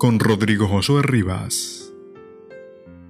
con Rodrigo Josué Rivas.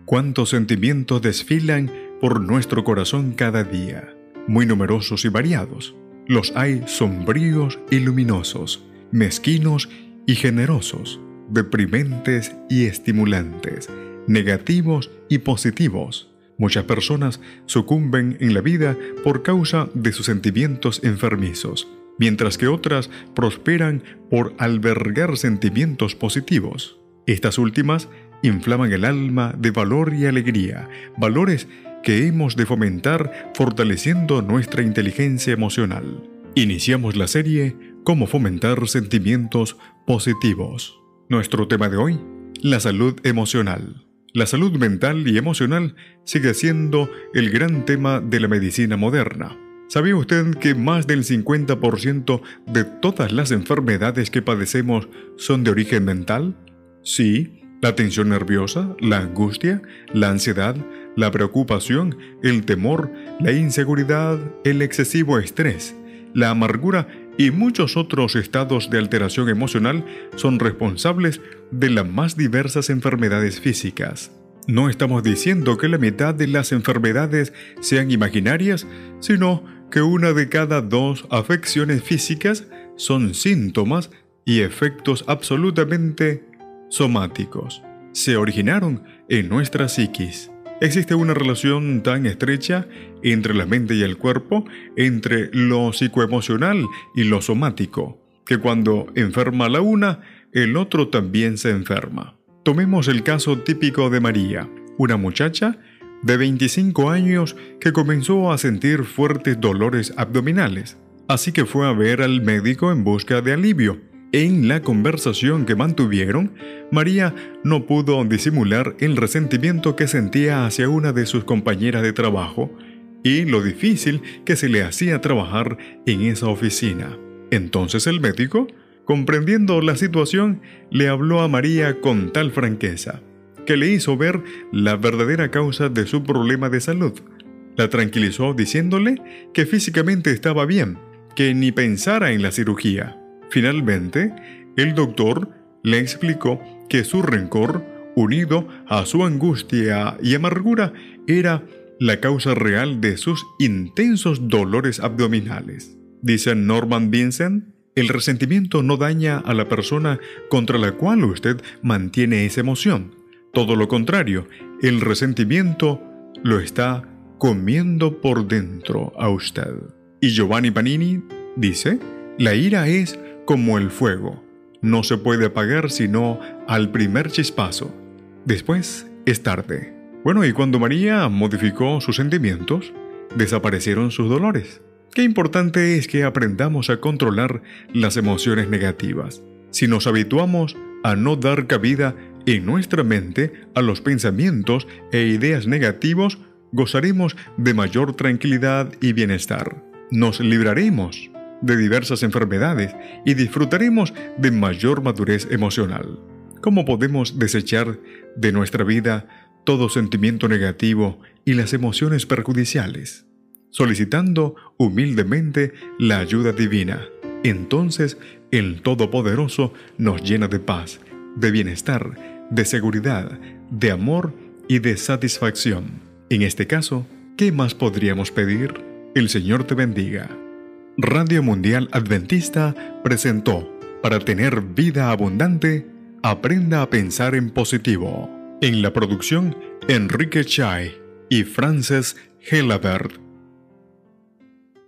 Cuántos sentimientos desfilan por nuestro corazón cada día, muy numerosos y variados. Los hay sombríos y luminosos, mezquinos y generosos, deprimentes y estimulantes, negativos y positivos. Muchas personas sucumben en la vida por causa de sus sentimientos enfermizos mientras que otras prosperan por albergar sentimientos positivos. Estas últimas inflaman el alma de valor y alegría, valores que hemos de fomentar fortaleciendo nuestra inteligencia emocional. Iniciamos la serie Cómo fomentar sentimientos positivos. Nuestro tema de hoy, la salud emocional. La salud mental y emocional sigue siendo el gran tema de la medicina moderna. ¿Sabía usted que más del 50% de todas las enfermedades que padecemos son de origen mental? Sí, la tensión nerviosa, la angustia, la ansiedad, la preocupación, el temor, la inseguridad, el excesivo estrés, la amargura y muchos otros estados de alteración emocional son responsables de las más diversas enfermedades físicas. No estamos diciendo que la mitad de las enfermedades sean imaginarias, sino que una de cada dos afecciones físicas son síntomas y efectos absolutamente somáticos. Se originaron en nuestra psiquis. Existe una relación tan estrecha entre la mente y el cuerpo, entre lo psicoemocional y lo somático, que cuando enferma la una, el otro también se enferma. Tomemos el caso típico de María, una muchacha de 25 años que comenzó a sentir fuertes dolores abdominales, así que fue a ver al médico en busca de alivio. En la conversación que mantuvieron, María no pudo disimular el resentimiento que sentía hacia una de sus compañeras de trabajo y lo difícil que se le hacía trabajar en esa oficina. Entonces el médico, comprendiendo la situación, le habló a María con tal franqueza que le hizo ver la verdadera causa de su problema de salud. La tranquilizó diciéndole que físicamente estaba bien, que ni pensara en la cirugía. Finalmente, el doctor le explicó que su rencor, unido a su angustia y amargura, era la causa real de sus intensos dolores abdominales. Dice Norman Vincent, el resentimiento no daña a la persona contra la cual usted mantiene esa emoción, todo lo contrario, el resentimiento lo está comiendo por dentro a usted. Y Giovanni Panini dice, la ira es como el fuego, no se puede apagar sino al primer chispazo. Después es tarde. Bueno, y cuando María modificó sus sentimientos, desaparecieron sus dolores. Qué importante es que aprendamos a controlar las emociones negativas. Si nos habituamos a no dar cabida en nuestra mente a los pensamientos e ideas negativos, gozaremos de mayor tranquilidad y bienestar. Nos libraremos de diversas enfermedades y disfrutaremos de mayor madurez emocional. ¿Cómo podemos desechar de nuestra vida todo sentimiento negativo y las emociones perjudiciales? Solicitando humildemente la ayuda divina. Entonces el Todopoderoso nos llena de paz, de bienestar, de seguridad, de amor y de satisfacción. En este caso, ¿qué más podríamos pedir? El Señor te bendiga. Radio Mundial Adventista presentó, para tener vida abundante, aprenda a pensar en positivo. En la producción, Enrique Chai y Frances Helabert.